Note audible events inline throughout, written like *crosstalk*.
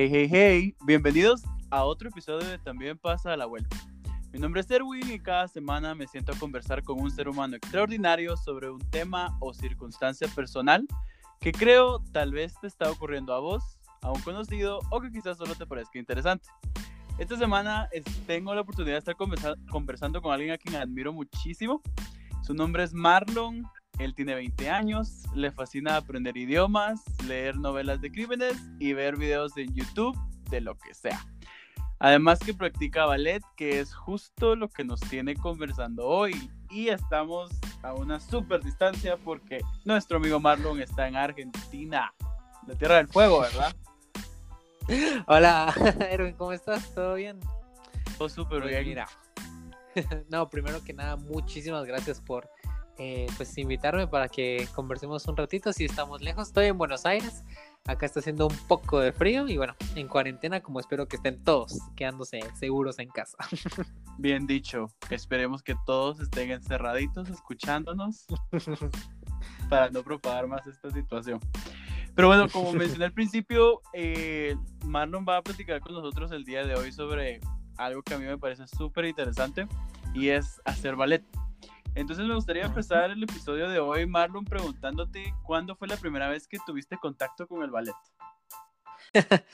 Hey, hey, hey, bienvenidos a otro episodio de También pasa a la vuelta. Mi nombre es Erwin y cada semana me siento a conversar con un ser humano extraordinario sobre un tema o circunstancia personal que creo tal vez te está ocurriendo a vos, a un conocido o que quizás solo te parezca interesante. Esta semana tengo la oportunidad de estar conversando con alguien a quien admiro muchísimo. Su nombre es Marlon, él tiene 20 años, le fascina aprender idiomas, leer novelas de crímenes y ver videos en YouTube de lo que sea. Además que practica ballet, que es justo lo que nos tiene conversando hoy. Y estamos a una super distancia porque nuestro amigo Marlon está en Argentina, la Tierra del Fuego, ¿verdad? *laughs* Hola, *laughs* Erwin, ¿cómo estás? ¿Todo bien? Todo súper bien. Mira. *laughs* No, primero que nada, muchísimas gracias por eh, pues invitarme para que conversemos un ratito. Si estamos lejos, estoy en Buenos Aires. Acá está haciendo un poco de frío y bueno, en cuarentena, como espero que estén todos quedándose seguros en casa. *laughs* Bien dicho. Esperemos que todos estén encerraditos escuchándonos *laughs* para no propagar más esta situación. Pero bueno, como mencioné al principio, eh, Marlon va a platicar con nosotros el día de hoy sobre algo que a mí me parece súper interesante y es hacer ballet. Entonces me gustaría empezar el episodio de hoy, Marlon, preguntándote cuándo fue la primera vez que tuviste contacto con el ballet. *laughs*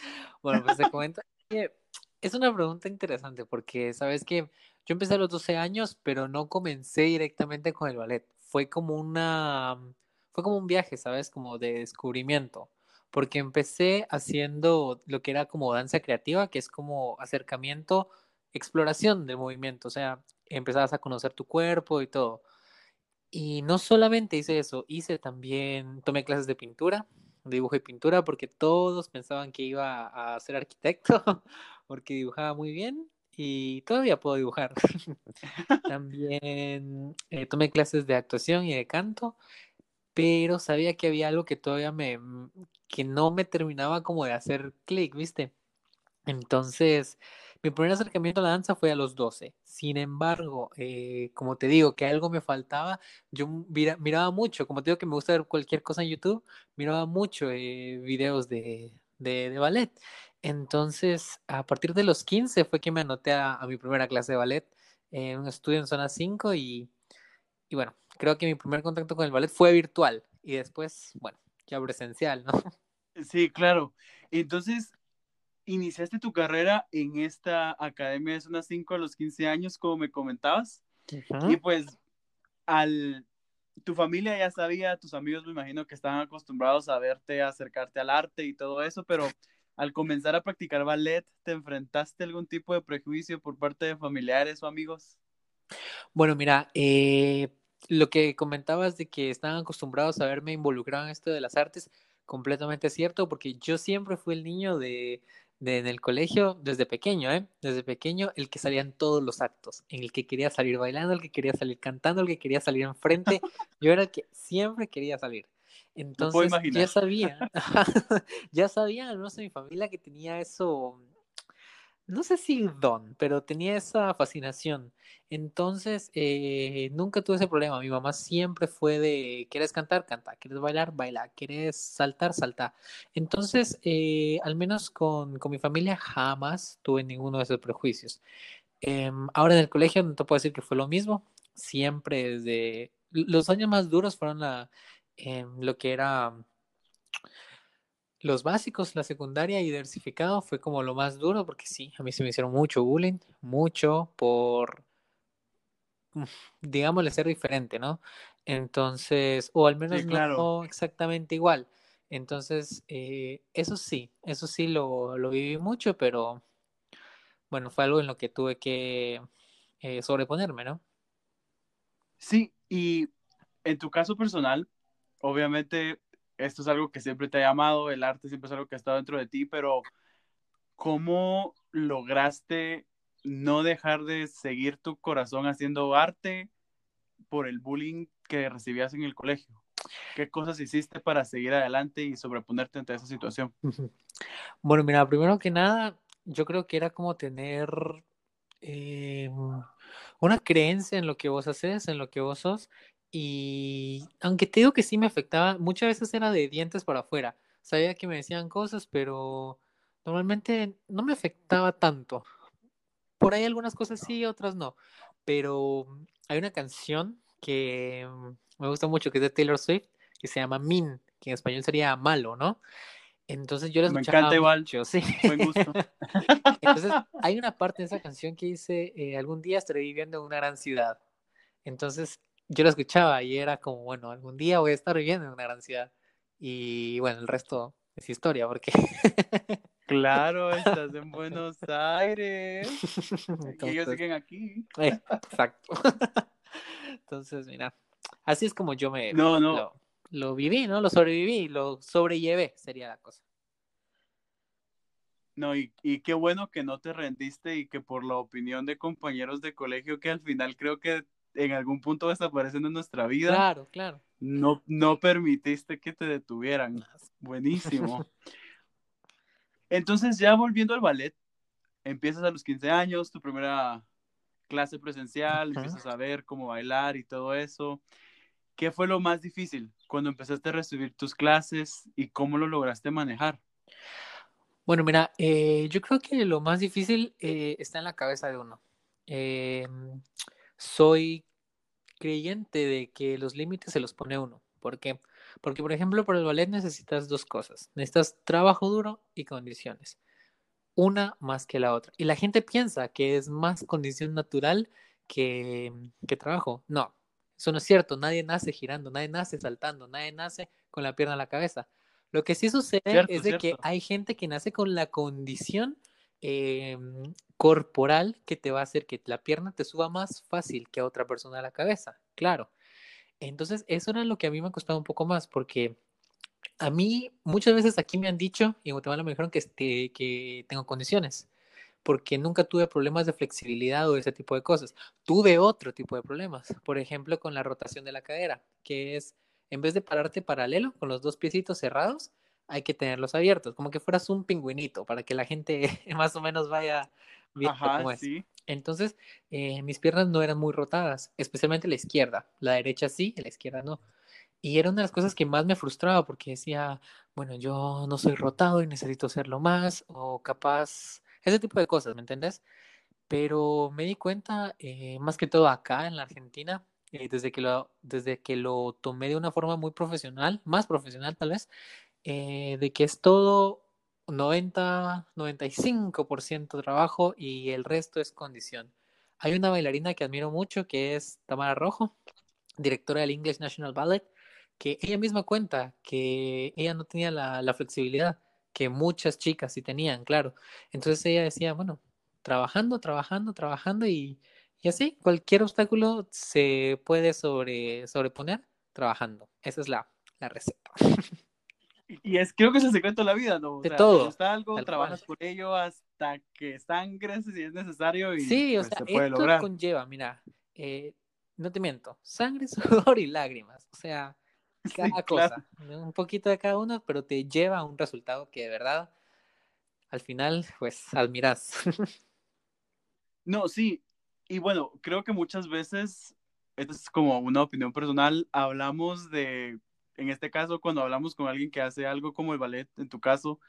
bueno, pues te comento que es una pregunta interesante porque sabes que yo empecé a los 12 años, pero no comencé directamente con el ballet. Fue como una fue como un viaje, ¿sabes? Como de descubrimiento. Porque empecé haciendo lo que era como danza creativa, que es como acercamiento, exploración del movimiento. O sea, empezabas a conocer tu cuerpo y todo. Y no solamente hice eso, hice también, tomé clases de pintura, dibujo y pintura, porque todos pensaban que iba a ser arquitecto, *laughs* porque dibujaba muy bien y todavía puedo dibujar. *laughs* también eh, tomé clases de actuación y de canto, pero sabía que había algo que todavía me, que no me terminaba como de hacer clic, ¿viste? Entonces, mi primer acercamiento a la danza fue a los 12. Sin embargo, eh, como te digo, que algo me faltaba, yo miraba mucho, como te digo que me gusta ver cualquier cosa en YouTube, miraba mucho eh, videos de, de, ballet. Entonces, a partir de los 15 fue que me anoté a, mi primera clase de ballet en un estudio en zona 5 y, y bueno, creo que mi primer contacto con el ballet fue virtual y después, bueno, ya presencial, ¿no? Sí, claro. Entonces, iniciaste tu carrera en esta academia de Zona 5 a los 15 años, como me comentabas. Y pues, al, tu familia ya sabía, tus amigos me imagino que estaban acostumbrados a verte, a acercarte al arte y todo eso, pero al comenzar a practicar ballet, ¿te enfrentaste a algún tipo de prejuicio por parte de familiares o amigos? Bueno, mira, eh, lo que comentabas de que estaban acostumbrados a verme involucrado en esto de las artes, completamente cierto, porque yo siempre fui el niño de, en el colegio desde pequeño, ¿eh? Desde pequeño, el que salía en todos los actos, en el que quería salir bailando, el que quería salir cantando, el que quería salir enfrente. *laughs* Yo era el que siempre quería salir. Entonces, ya sabía, *laughs* *laughs* ya sabía, no sé, mi familia que tenía eso no sé si don, pero tenía esa fascinación. Entonces, eh, nunca tuve ese problema. Mi mamá siempre fue de, ¿quieres cantar? Canta. ¿Quieres bailar? Baila. ¿Quieres saltar? Salta. Entonces, eh, al menos con, mi familia jamás tuve ninguno de esos prejuicios. Em, ahora en el colegio no te puedo decir que fue lo mismo. Siempre desde... Los años más duros fueron la, em, lo que era los básicos, la secundaria y diversificado fue como lo más duro porque sí, a mí se me hicieron mucho bullying, mucho por, mm, digámosle, ser diferente, ¿no? Entonces, o al menos no exactamente igual. Entonces, eh, eso sí, eso sí lo, lo, viví mucho, pero bueno, fue algo en lo que tuve que eh, sobreponerme, ¿no? Sí, y en tu caso personal, obviamente esto es algo que siempre te ha llamado, el arte siempre es algo que ha estado dentro de ti, pero ¿cómo lograste no dejar de seguir tu corazón haciendo arte por el bullying que recibías en el colegio? ¿Qué cosas hiciste para seguir adelante y sobreponerte ante esa situación? Bueno, mira, primero que nada, yo creo que era como tener eh, una creencia en lo que vos haces, en lo que vos sos, y aunque te digo que sí me afectaba, muchas veces era de dientes para afuera. Sabía que me decían cosas, pero normalmente no me afectaba tanto. Por ahí algunas cosas sí, otras no. Pero hay una canción que me gusta mucho, que es de Taylor Swift, que se llama Min, que en español sería malo, ¿no? Entonces yo la escuchaba Me encanta igual. mucho, sí. Buen gusto. *laughs* Entonces hay una parte de esa canción que dice, eh, algún día estaré viviendo en una gran ciudad. Entonces yo la escuchaba y era como, bueno, algún día voy a estar viviendo en una gran ciudad. Y bueno, el resto es historia, porque... *laughs* Claro, estás en Buenos Aires. y ellos siguen aquí. eh, *laughs* exacto. *laughs* Entonces, mira, así es como yo me No, no. lo, lo viví, ¿no? Lo sobreviví, lo sobrellevé, sería la cosa. No, y, y qué bueno que no te rendiste y que por la opinión de compañeros de colegio que al final creo que en algún punto desaparecen de nuestra vida, Claro, claro. no, no permitiste que te detuvieran. Buenísimo. *laughs* Entonces, ya volviendo al ballet, empiezas a los 15 años, tu primera clase presencial, empiezas a ver cómo bailar y todo eso. ¿Qué fue lo más difícil cuando empezaste a recibir tus clases y cómo lo lograste manejar? Bueno, mira, eh, yo creo que lo más difícil eh, está en la cabeza de uno. Eh, soy creyente de que los límites se los pone uno. ¿Por qué? Porque, por ejemplo, para el ballet necesitas dos cosas. Necesitas trabajo duro y condiciones. Una más que la otra. Y la gente piensa que es más condición natural que, que trabajo. No, eso no es cierto. Nadie nace girando, nadie nace saltando, nadie nace con la pierna a la cabeza. Lo que sí sucede Cierto, es de que hay gente que nace con la condición eh, corporal que te va a hacer que la pierna te suba más fácil que a otra persona a la cabeza, claro. Entonces, eso era lo que a mí me ha costado un poco más, porque a mí muchas veces aquí me han dicho, y en Guatemala me dijeron que, este, que tengo condiciones, porque nunca tuve problemas de flexibilidad o ese tipo de cosas. Tuve otro tipo de problemas, por ejemplo, con la rotación de la cadera, que es, en vez de pararte paralelo con los dos piecitos cerrados, hay que tenerlos abiertos, como que fueras un pingüinito, para que la gente *laughs* más o menos vaya viendo Ajá, cómo es. sí. Entonces, eh, mis piernas no eran muy rotadas, especialmente la izquierda. La derecha sí, la izquierda no. Y era una de las cosas que más me frustraba porque decía, bueno, yo no soy rotado y necesito serlo más, o capaz, ese tipo de cosas, ¿me entendés? Pero me di cuenta, eh, más que todo acá en la Argentina, eh, desde que lo, desde que lo tomé de una forma muy profesional, más profesional tal vez, eh, de que es todo 90, 95% trabajo y el resto es condición. Hay una bailarina que admiro mucho que es Tamara Rojo, directora del English National Ballet, que ella misma cuenta que ella no tenía la, la flexibilidad que muchas chicas sí tenían, claro. Entonces ella decía, bueno, trabajando, trabajando, trabajando y, y así, cualquier obstáculo se puede sobre, sobreponer trabajando. Esa es la, la receta. *laughs* Y es, creo que es el secreto de la vida, ¿no? O De sea, todo, te gusta algo, tal trabajas cual. por ello hasta que sangres si es necesario y Sí, o pues, sea, se puede esto lograr. conlleva, mira, eh, no te miento, sangre, *laughs* sudor y lágrimas. O sea, *laughs* cada cosa, un poquito de cada uno, pero te lleva a un resultado que de verdad, al final, pues, admiras. *laughs* No, sí. Y bueno, creo que muchas veces, esto es como una opinión personal, hablamos de, en este caso, cuando hablamos con alguien que hace algo como el ballet, en tu caso,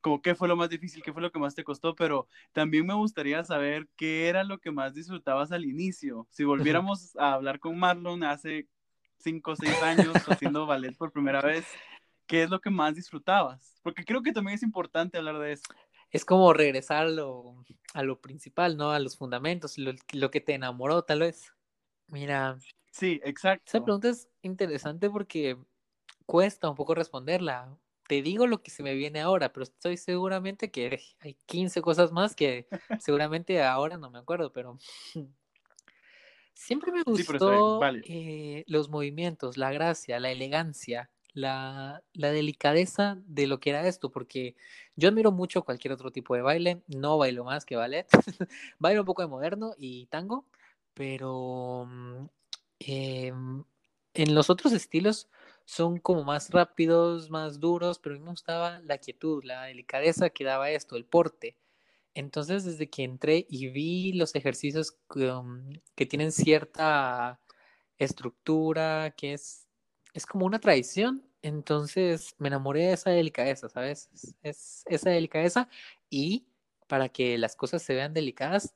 como qué fue lo más difícil, qué fue lo que más te costó, pero también me gustaría saber qué era lo que más disfrutabas al inicio. Si volviéramos a hablar con Marlon hace cinco o seis años haciendo ballet por primera vez, ¿qué es lo que más disfrutabas? Porque creo que también es importante hablar de eso. Es como regresar a lo, a lo principal, ¿no? A los fundamentos, lo, lo que te enamoró, tal vez. Mira, Sí, esa exacto. pregunta es interesante porque cuesta un poco responderla. Te digo lo que se me viene ahora, pero estoy seguramente que hay 15 cosas más que *laughs* seguramente ahora no me acuerdo, pero *laughs* siempre me Sí, gustó vale. eh, los movimientos, la gracia, la elegancia, la, la delicadeza de lo que era esto, porque yo admiro mucho cualquier otro tipo de baile, no bailo más que ballet, *laughs* bailo un poco de moderno y tango, pero em, en los otros estilos son como más rápidos, más duros, pero a mí me gustaba la quietud, la delicadeza que daba esto, el porte. Entonces, desde que entré y vi los ejercicios que, um, que tienen cierta estructura, que es, es como una tradición, Entonces me enamoré de esa delicadeza, ¿sabes? Es, esa delicadeza y para que las cosas se vean delicadas,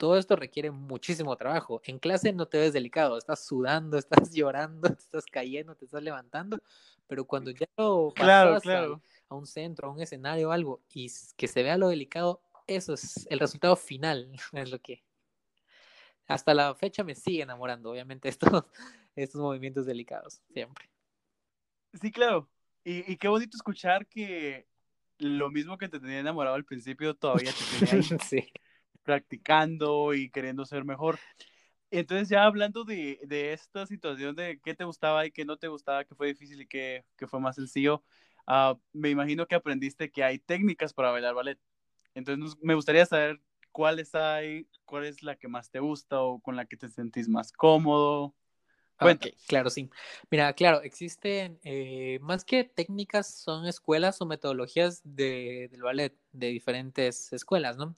todo esto requiere muchísimo trabajo. En clase no te ves delicado, estás sudando, *laughs* estás llorando, estás cayendo, te estás levantando, pero cuando ya lo pasas A, un centro, a un escenario o algo y que se vea lo delicado, eso es el resultado final, *laughs* es lo que hasta la fecha me sigue enamorando, obviamente, *laughs* estos, estos movimientos delicados, siempre. Sí, claro. Y, y, qué bonito escuchar que lo mismo que te tenía enamorado al principio todavía te tenía sí. Practicando y queriendo ser mejor. Entonces ya hablando de, de, esta situación de qué te gustaba y qué no te gustaba, qué fue difícil y qué, qué fue más sencillo, uh, me imagino que aprendiste que hay técnicas para bailar ballet. Entonces me gustaría saber cuáles hay, cuál es la que más te gusta o con la que te sentís más cómodo. Okay, claro, sí. Mira, claro, existen eh, más que técnicas, son escuelas o metodologías de, del ballet de diferentes escuelas, ¿no?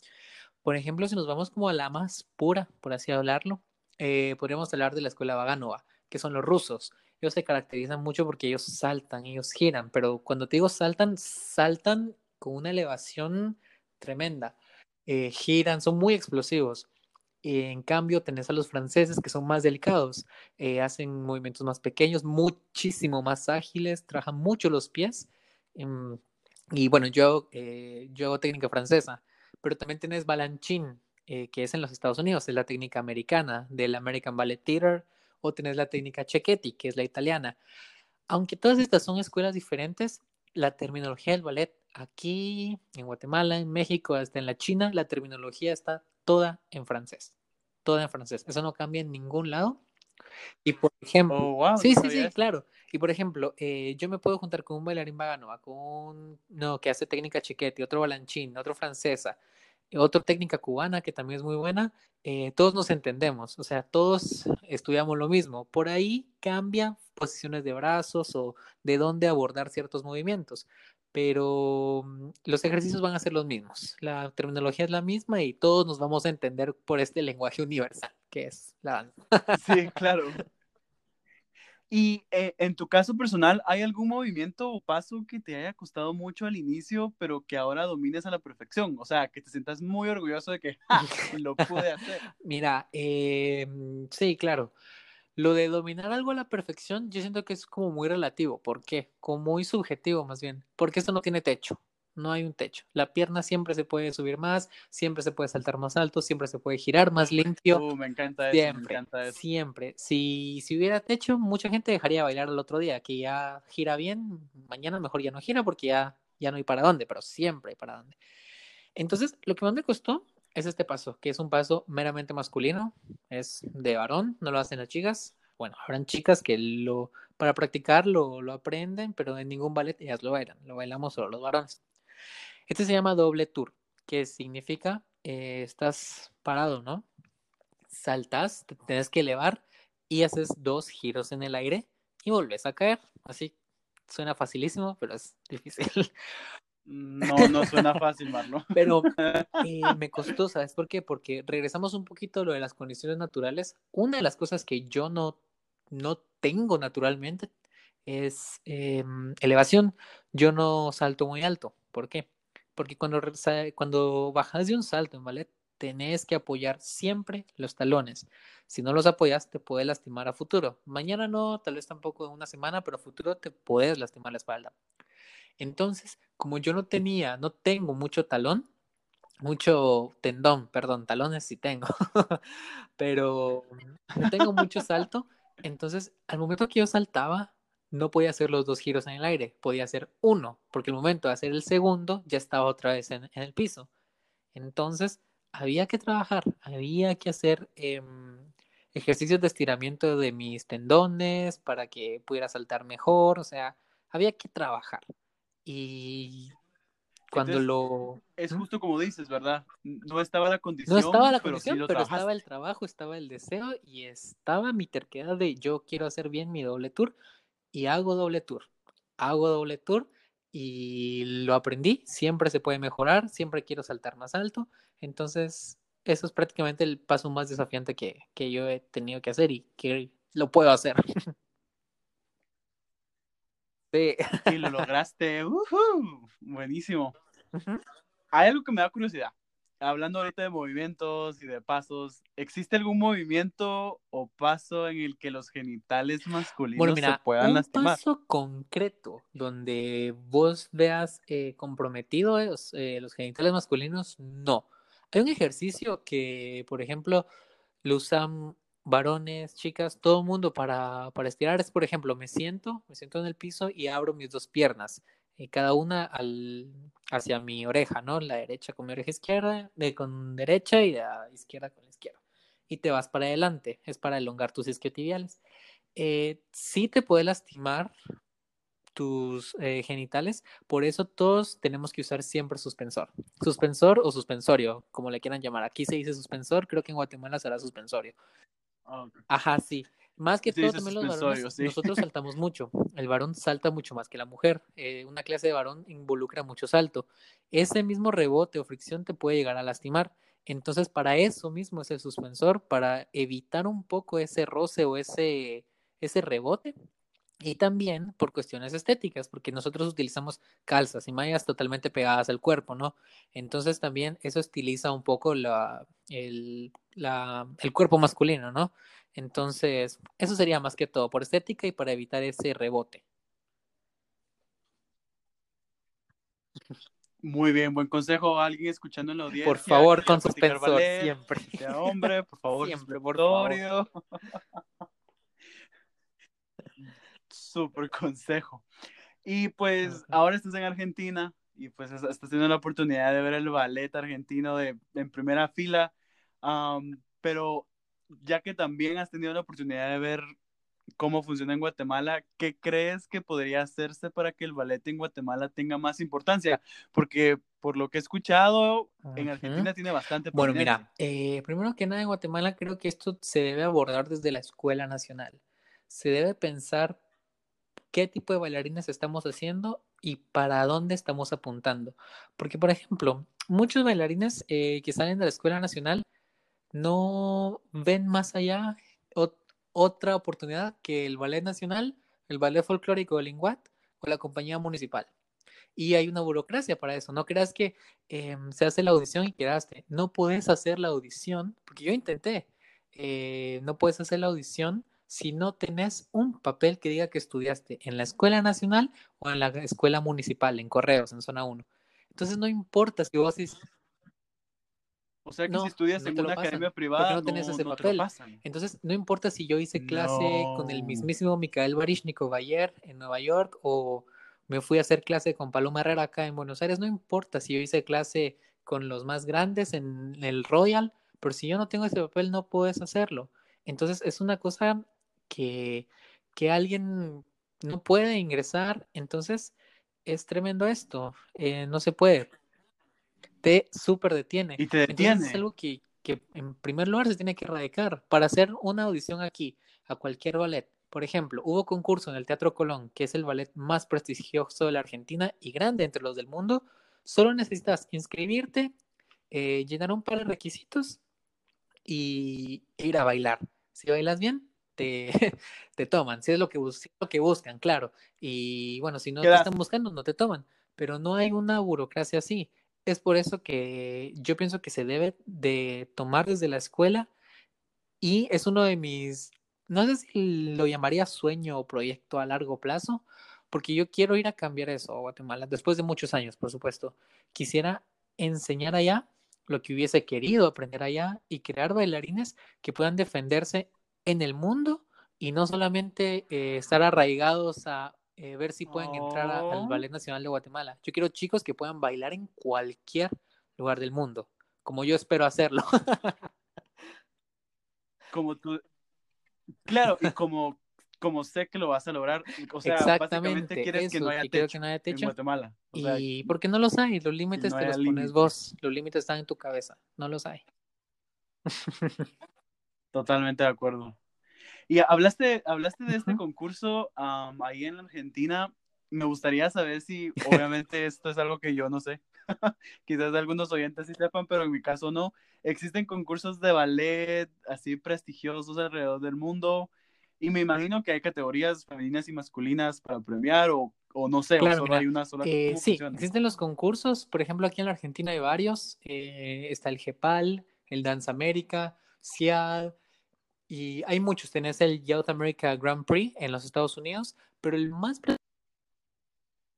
Por ejemplo, si nos vamos como a la más pura, por así hablarlo, eh, podríamos hablar de la escuela Vaganova, que son los rusos. Ellos se caracterizan mucho porque ellos saltan, ellos giran, pero cuando te digo saltan, saltan con una elevación tremenda. Eh, giran, son muy explosivos. en cambio, tenés a los franceses que son más delicados, eh, hacen movimientos más pequeños, muchísimo más ágiles, trabajan mucho los pies. Em, y bueno, yo, eh, yo hago técnica francesa, pero también tenés Balanchine, que es en los Estados Unidos, es la técnica americana del American Ballet Theater, o tenés la técnica Cecchetti, que es la italiana. Aunque todas estas son escuelas diferentes, la terminología del ballet aquí, en Guatemala, en México, hasta en la China, la terminología está toda en francés. Toda en francés. Eso no cambia en ningún lado. Y por ejemplo, oh, sí, sí, sí, claro. Y por ejemplo, eh, yo me puedo juntar con un bailarín vagano, con un, no, que hace técnica chiquete, otro balanchín, otro francesa, otra técnica cubana que también es muy buena, eh, todos nos entendemos, o sea, todos estudiamos lo mismo. Por ahí cambian posiciones de brazos o de dónde abordar ciertos movimientos, pero mm, los ejercicios van a ser los mismos. La terminología es la misma y todos nos vamos a entender por este lenguaje universal que es la danza. Sí, claro. *laughs* Y eh, en tu caso personal, ¿hay algún movimiento o paso que te haya costado mucho al inicio, pero que ahora domines a la perfección? O sea, que te sientas muy orgulloso de que *laughs* lo pude hacer. Mira, eh, sí, claro. Lo de dominar algo a la perfección, yo siento que es como muy relativo. ¿Por qué? Como muy subjetivo más bien. Porque esto no tiene techo no hay un techo. La pierna siempre se puede subir más, siempre se puede saltar más alto, siempre se puede girar más limpio. Uh, me encanta eso, siempre, me encanta eso. Siempre. Si, si hubiera techo, mucha gente dejaría bailar el otro día, que ya gira bien, mañana mejor ya no gira porque ya, ya no hay para dónde, pero siempre hay para dónde. Entonces, lo que más me costó es este paso, que es un paso meramente masculino, es de varón, no lo hacen las chicas. Bueno, habrán chicas que lo, para practicar lo, lo aprenden, pero en ningún ballet ellas lo bailan, lo bailamos solo los varones. Este se llama doble tour, que significa eh, estás parado, ¿no? Saltas, te tienes que elevar y haces dos giros en el aire y volvés a caer. Así suena facilísimo, pero es difícil. *laughs* No, no suena fácil, Marlon. *laughs* Pero *laughs* eh, me costó, ¿sabes por qué? Porque regresamos un poquito a lo de las condiciones naturales. Una de las cosas que yo no, no tengo naturalmente es em, elevación. Yo no salto muy alto. ¿Por qué? Porque cuando, cuando bajas de un salto en ballet, tenés que apoyar siempre los talones. Si no los apoyas, te puede lastimar a futuro. Mañana no, tal vez tampoco en una semana, pero a futuro te puedes lastimar la espalda. Entonces, como yo no tenía, no tengo mucho talón, mucho tendón, perdón, talones sí tengo, *laughs* pero no tengo mucho *laughs* salto, entonces al momento que yo saltaba, no podía hacer los dos giros en el aire, podía hacer uno, porque el momento de hacer el segundo ya estaba otra vez en, el piso. Entonces, había que trabajar, había que hacer em, ejercicios de estiramiento de mis tendones para que pudiera saltar mejor, o sea, había que trabajar. Y cuando lo... Es justo como dices, ¿verdad? No estaba la condición. No estaba la condición, pero, pero estaba el trabajo, estaba el deseo y estaba mi terquedad de yo quiero hacer bien mi doble tour y hago doble tour. Hago doble tour y lo aprendí. Siempre se puede mejorar, siempre quiero saltar más alto. Entonces, eso es prácticamente el paso más desafiante que, que yo he tenido que hacer y que lo puedo hacer. *laughs* Sí. Y lo *laughs* lograste. ¡Uhú! Buenísimo. Hay algo que me da curiosidad. Hablando ahorita de movimientos y de pasos, ¿existe algún movimiento o paso en el que los genitales masculinos Bueno, mira, se puedan un lastimar? paso concreto donde vos veas eh, comprometidos eh, los genitales masculinos, no. Hay un ejercicio que, por ejemplo, lo usan varones, chicas, todo el mundo para, para estirar. Es, por ejemplo, me siento, me siento en el piso y abro mis dos piernas, eh, cada una al, hacia mi oreja, ¿no? La derecha con mi oreja izquierda, de, con derecha y la izquierda con la izquierda. Y te vas para adelante, es para elongar tus isquiotibiales. Eh, sí te puede lastimar tus eh, genitales, por eso todos tenemos que usar siempre suspensor. Suspensor o suspensorio, como le quieran llamar. Aquí se dice suspensor, creo que en Guatemala será suspensorio. Ah. Ajá, sí. Más que Sí, todo también los varones, sí. nosotros saltamos mucho. El varón salta mucho más que la mujer. Eh, una clase de varón involucra mucho salto. Ese mismo rebote o fricción te puede llegar a lastimar. Entonces, para eso mismo es el suspensor, para evitar un poco ese roce o ese, ese rebote. Y también por cuestiones estéticas, porque nosotros utilizamos calzas y mallas totalmente pegadas al cuerpo, ¿no? Entonces también eso estiliza un poco la, el, la, el cuerpo masculino, ¿no? Entonces, eso sería más que todo por estética y para evitar ese rebote. Muy bien, buen consejo. Alguien escuchando en la audiencia. Por favor, con suspensor, siempre. Sea hombre, por favor. *laughs* Siempre, por favor. *laughs* Súper consejo. Y pues ahora estás en Argentina y pues es- estás teniendo la oportunidad de ver el ballet argentino de, en primera fila. Am, pero ya que también has tenido la oportunidad de ver cómo funciona en Guatemala, ¿qué crees que podría hacerse para que el ballet en Guatemala tenga más importancia? Porque por lo que he escuchado, en. Argentina tiene bastante Bueno, mira, eh, primero que nada en Guatemala creo que esto se debe abordar desde la escuela nacional. Se debe pensar qué tipo de bailarines estamos haciendo y para dónde estamos apuntando. Porque, por ejemplo, muchos bailarines eh, que salen de la escuela nacional no ven más allá ot- otra oportunidad que el ballet nacional, el ballet folclórico del Linguat o la compañía municipal. Y hay una burocracia para eso. No creas que eh, se hace la audición y quedaste. No puedes hacer la audición, porque yo intenté. eh, no puedes hacer la audición si no tenés un papel que diga que estudiaste en la escuela nacional o en la escuela municipal, en Correos, en zona 1. Entonces no importa si vos dices, O sea que no, si estudias no en una pasan, academia privada, no tenés ese no papel. Entonces, no importa si yo hice clase con el mismísimo Mikael Baryshnikov ayer en Nueva York o me fui a hacer clase con Paloma Herrera acá en Buenos Aires, no importa si yo hice clase con los más grandes en el Royal, pero si yo no tengo ese papel no puedes hacerlo. Entonces, es una cosa que, que alguien no puede ingresar, entonces es tremendo esto, eh, no se puede, te súper detiene. Y te Entonces es detiene. algo que, que en primer lugar se tiene que erradicar. Para hacer una audición aquí a cualquier ballet, por ejemplo, hubo concurso en el Teatro Colón, que es el ballet más prestigioso de la Argentina y grande entre los del mundo. Solo necesitas inscribirte, eh, llenar un par de requisitos y e ir a bailar. Si bailas bien, te, *laughs* te toman. Si es lo que, si es lo que buscan, claro. Y bueno, si no te están buscando, no te toman. Pero no hay una burocracia así. Es por eso que yo pienso que se debe de tomar desde la escuela y es uno de mis, no sé si lo llamaría sueño o proyecto a largo plazo, porque yo quiero ir a cambiar eso a Guatemala, después de muchos años, por supuesto. Quisiera enseñar allá lo que hubiese querido aprender allá y crear bailarines que puedan defenderse en el mundo y no solamente eh, estar arraigados a eh, ver si pueden entrar a- al Oh. Ballet Nacional de Guatemala. Yo quiero chicos que puedan bailar en cualquier lugar del mundo, como yo espero hacerlo. *laughs* Como tú. Claro, y como, como sé que lo vas a lograr. O sea, básicamente Exactamente, quieres que no haya techo que no haya en. Guatemala. O sea, Y porque no los hay, los límites no te los pones vos, los límites están en tu cabeza, no los hay. *laughs* Totalmente de acuerdo. Y hablaste, hablaste de este Ujú. concurso am, ahí en Argentina. Me gustaría saber si, obviamente, esto es algo que yo no sé. *laughs* Quizás algunos oyentes sí sepan, pero en mi caso no. Existen concursos de ballet así prestigiosos alrededor del mundo. Y me imagino que hay categorías femeninas y masculinas para premiar o, o no sé, Claro, o solo mira, hay una sola. Eh, ¿cómo sí, existen los concursos, por ejemplo, aquí en la Argentina hay varios, eh, está el GEPAL, el Dance América, CIAD, y hay muchos, tenés el Youth America Grand Prix en los Estados Unidos, pero el más el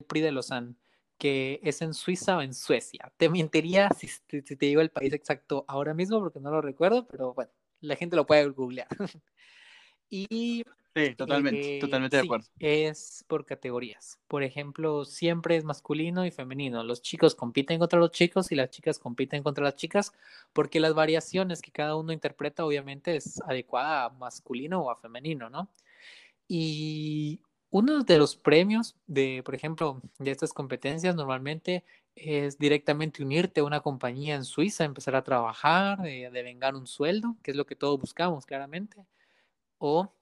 Prix de Lausanne, que es en Suiza o en Suecia. Te mentiría si si te digo el país exacto ahora mismo porque no lo recuerdo, pero bueno, la gente lo puede googlear. *laughs* Y Sí, totalmente, eh, totalmente de sí, acuerdo. es por categorías. Por ejemplo, siempre es masculino y femenino. Los chicos compiten contra los chicos y las chicas compiten contra las chicas porque las variaciones que cada uno interpreta obviamente es adecuada a masculino o a femenino, ¿no? Y uno de los premios de, por ejemplo, de estas competencias normalmente es directamente unirte a una compañía en Suiza, empezar a trabajar, eh, devengar un sueldo, que es lo que todos buscamos claramente, o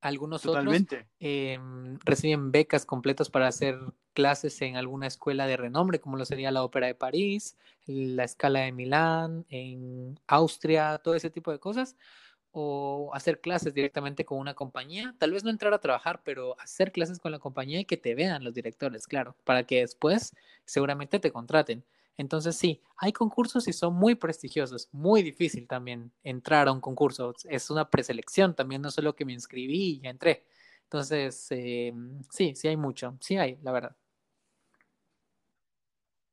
algunos otros em, reciben becas completas para hacer clases en alguna escuela de renombre, como lo sería la Ópera de París, la Scala de Milán, en Austria, todo ese tipo de cosas, o hacer clases directamente con una compañía, tal vez no entrar a trabajar, pero hacer clases con la compañía y que te vean los directores, claro, para que después seguramente te contraten. Entonces sí, hay concursos y son muy prestigiosos, muy difícil también entrar a un concurso, es una preselección también, no solo que me inscribí y ya entré. Entonces, eh, sí, sí hay mucho, sí hay, la verdad.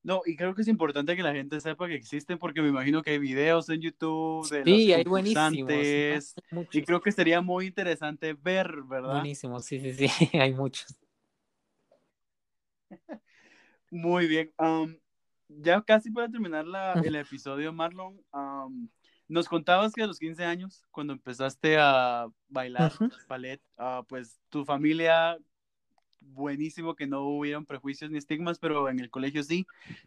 No, y creo que es importante que la gente sepa que existen porque me imagino que hay videos en YouTube de Sí, los hay buenísimos, y creo que sería muy interesante ver, ¿verdad? buenísimos, sí, sí, sí, *laughs* hay muchos. Muy bien. am, ya casi para terminar la- el episodio, Marlon, am, nos contabas que a los 15 años, cuando empezaste a bailar ballet, ah, pues tu familia, buenísimo que no hubieran prejuicios ni estigmas, pero en el colegio sí.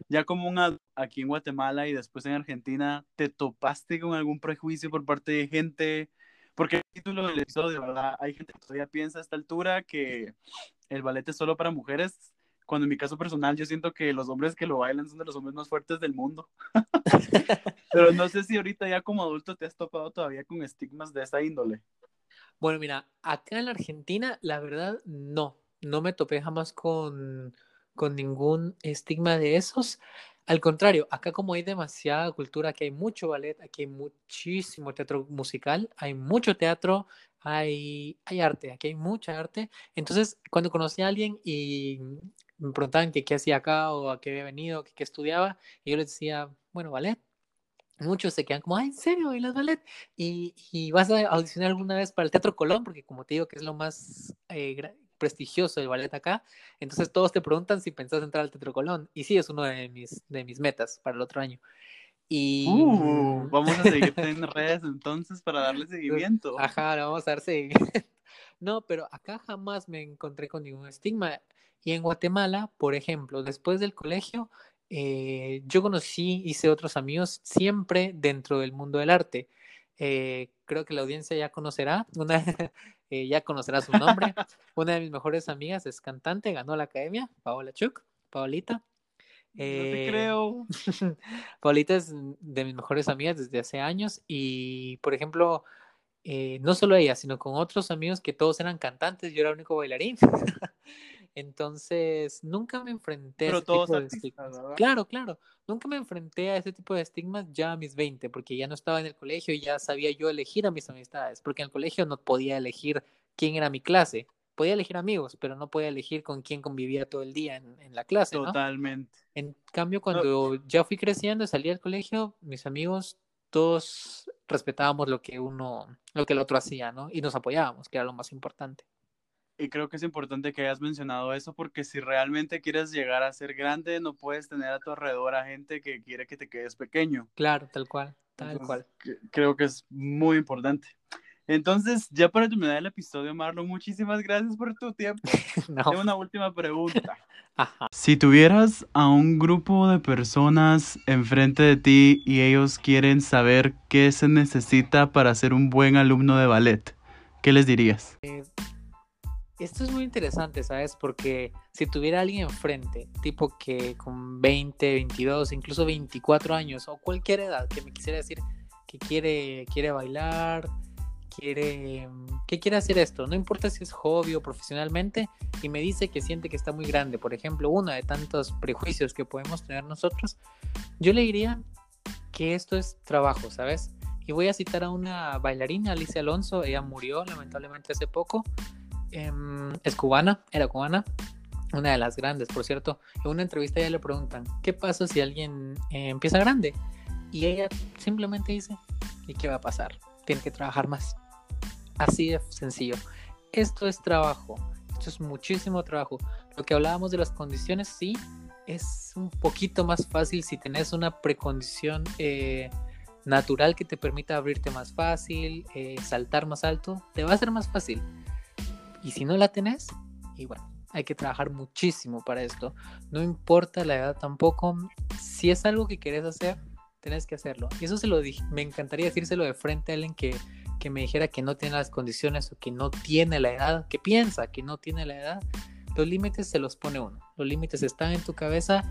Ya como un ad- aquí en Guatemala y después en Argentina, ¿te topaste con algún prejuicio por parte de gente? Porque el título del episodio, ¿verdad? Hay gente que todavía piensa a esta altura que el ballet es solo para mujeres, cuando en mi caso personal yo siento que los hombres que lo bailan son de los hombres más fuertes del mundo. *laughs* *laughs* Pero no sé si ahorita ya como adulto te has topado todavía con estigmas de esta índole. Bueno, mira, acá en la Argentina, la verdad, no, no me topé jamás con, con ningún estigma de esos. Al contrario, acá como hay demasiada cultura, aquí hay mucho ballet, aquí hay muchísimo teatro musical, hay mucho teatro, hay, hay arte, aquí hay mucha arte. Entonces, cuando conocí a alguien y me preguntaban que qué hacía acá o a qué había venido, que qué estudiaba, y yo les decía, bueno, ballet. Muchos se quedan como, ay, ¿en serio? ¿Bailas ballet? ¿Y, y vas a audicionar alguna vez para el Teatro Colón? Porque como te digo que es lo más eh, prestigioso del ballet acá, entonces todos te preguntan si pensás entrar al Teatro Colón. Y sí, es uno de mis, de mis metas para el otro año. Y... Uh, vamos a seguirte *laughs* en redes entonces para darle seguimiento. Ajá, vamos a ver seguimiento. *laughs* No, pero acá jamás me encontré con ningún estigma. Y en Guatemala, por ejemplo, después del colegio, eh, yo conocí, hice otros amigos siempre dentro del mundo del arte. Eh, creo que la audiencia ya conocerá, *laughs* una, eh, ya conocerá su nombre. *laughs* Una de mis mejores amigas es cantante, ganó la academia, Paola Chuk, Paolita. No Eh, te creo. *laughs* Paulita es de mis mejores amigas desde hace años y, por ejemplo, eh, no solo ella, sino con otros amigos que todos eran cantantes, yo era el único bailarín. Entonces, nunca me enfrenté a ese todos tipo de artistas, estigmas. ¿verdad? Claro, claro, nunca me enfrenté a ese tipo de estigmas ya a mis 20, porque ya no estaba en el colegio y ya sabía yo elegir a mis amistades, porque en el colegio no podía elegir quién era mi clase. Podía elegir amigos, pero no podía elegir con quién convivía todo el día en, en la clase, ¿no? Totalmente. En cambio, cuando ya fui creciendo, salí del colegio, mis amigos, todos respetábamos lo que uno, lo que el otro hacía, ¿no? Y nos apoyábamos, que era lo más importante. Y creo que es importante que hayas mencionado eso porque si realmente quieres llegar a ser grande, no puedes tener a tu alrededor a gente que quiere que te quedes pequeño. Claro, tal cual, tal Entonces, cual. que- creo que es muy importante. Entonces, ya para terminar el episodio, Marlon, muchísimas gracias por tu tiempo. *laughs* No, Tengo una última pregunta. *laughs* ajá. Si tuvieras a un grupo de personas enfrente de ti y ellos quieren saber qué se necesita para ser un buen alumno de ballet, ¿qué les dirías? Esto es muy interesante, ¿sabes? Porque si tuviera alguien enfrente, tipo que con 20, 22, incluso 24 años o cualquier edad que me quisiera decir que quiere, quiere bailar, quiere, que quiere hacer esto, no importa si es hobby o profesionalmente, y me dice que siente que está muy grande, por ejemplo, uno de tantos prejuicios que podemos tener nosotros, yo le diría que esto es trabajo, ¿sabes? Y voy a citar a una bailarina, Alicia Alonso, ella murió lamentablemente hace poco, em, es cubana, era cubana, una de las grandes, por cierto. En una entrevista ella le preguntan, ¿qué pasa si alguien eh, empieza grande? Y ella simplemente dice, ¿y qué va a pasar? Tiene que trabajar más. Así de sencillo. Esto es trabajo. Esto es muchísimo trabajo. Lo que hablábamos de las condiciones, sí, es un poquito más fácil si tenés una precondición eh, natural que te permita abrirte más fácil, eh, saltar más alto, te va a ser más fácil. Y si no la tenés, y bueno, hay que trabajar muchísimo para esto. No importa la edad tampoco. Si es algo que querés hacer, tenés que hacerlo. Y eso se lo dije. Me encantaría decírselo de frente a alguien que, que me dijera que no tiene las condiciones o que no tiene la edad, que piensa que no tiene la edad. Los límites se los pone uno. Los límites están en tu cabeza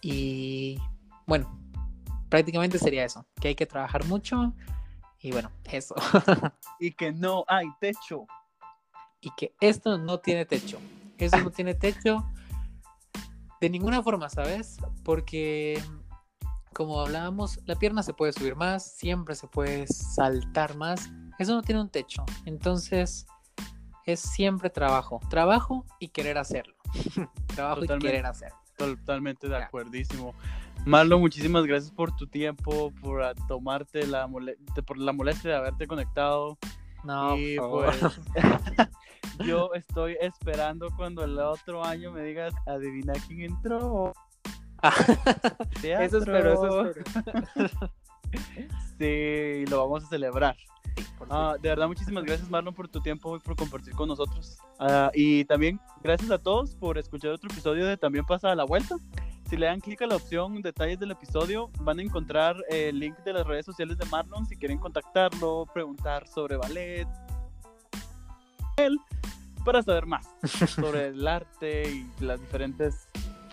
y bueno, prácticamente sería eso, que hay que trabajar mucho y bueno, eso. *laughs* y que no hay techo. Y que esto no tiene techo. Eso no tiene techo de ninguna forma, ¿sabes? Porque como hablábamos, la pierna se puede subir más, siempre se puede saltar más. Eso no tiene un techo. Entonces, es siempre trabajo. Trabajo y querer hacerlo. *laughs* trabajo y querer hacerlo. Totalmente de acuerdísimo. Marlon, muchísimas gracias por tu tiempo, por tomarte la, por la molestia de haberte conectado. No, y pues, *laughs* *laughs* yo estoy esperando cuando el otro año me digas, adivina quién entró. *laughs* eso espero, eso espero. sí, lo vamos a celebrar. Ah, de verdad, muchísimas gracias Marlon por tu tiempo y por compartir con nosotros. Ah, y también gracias a todos por escuchar otro episodio de También pasa a la vuelta. Si le dan clic a la opción detalles del episodio, van a encontrar el link de las redes sociales de Marlon si quieren contactarlo, preguntar sobre ballet, él, para saber más *laughs* sobre el arte y las diferentes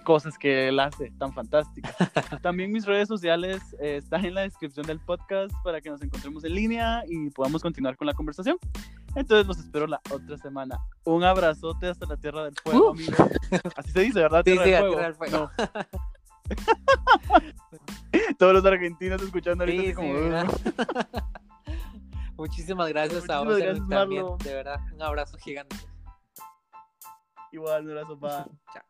cosas que él hace tan fantásticas. *laughs* También mis redes sociales eh, están en la descripción del podcast para que nos encontremos en línea y podamos continuar con la conversación. Entonces los espero la otra semana. Un abrazote hasta la Tierra del Fuego, uh. amigos. Así se dice, ¿verdad? Tierra, del, fuego. del Fuego. *laughs* Todos los argentinos escuchando ahorita como... *laughs* Muchísimas gracias a vos también, de verdad. Un abrazo gigante. Igual, un abrazo, pa. Chao.